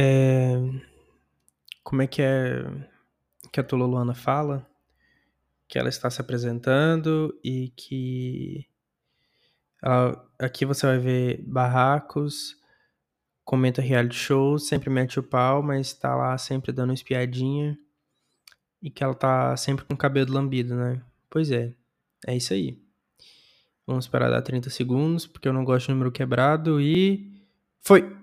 É... Como é que é que a Tololuana fala? Que ela está se apresentando e que aqui você vai ver barracos, comenta reality show, sempre mete o pau, mas tá lá sempre dando espiadinha e que ela tá sempre com o cabelo lambido, né? Pois é, é isso aí. Vamos esperar dar 30 segundos, porque eu não gosto de número quebrado e. Foi!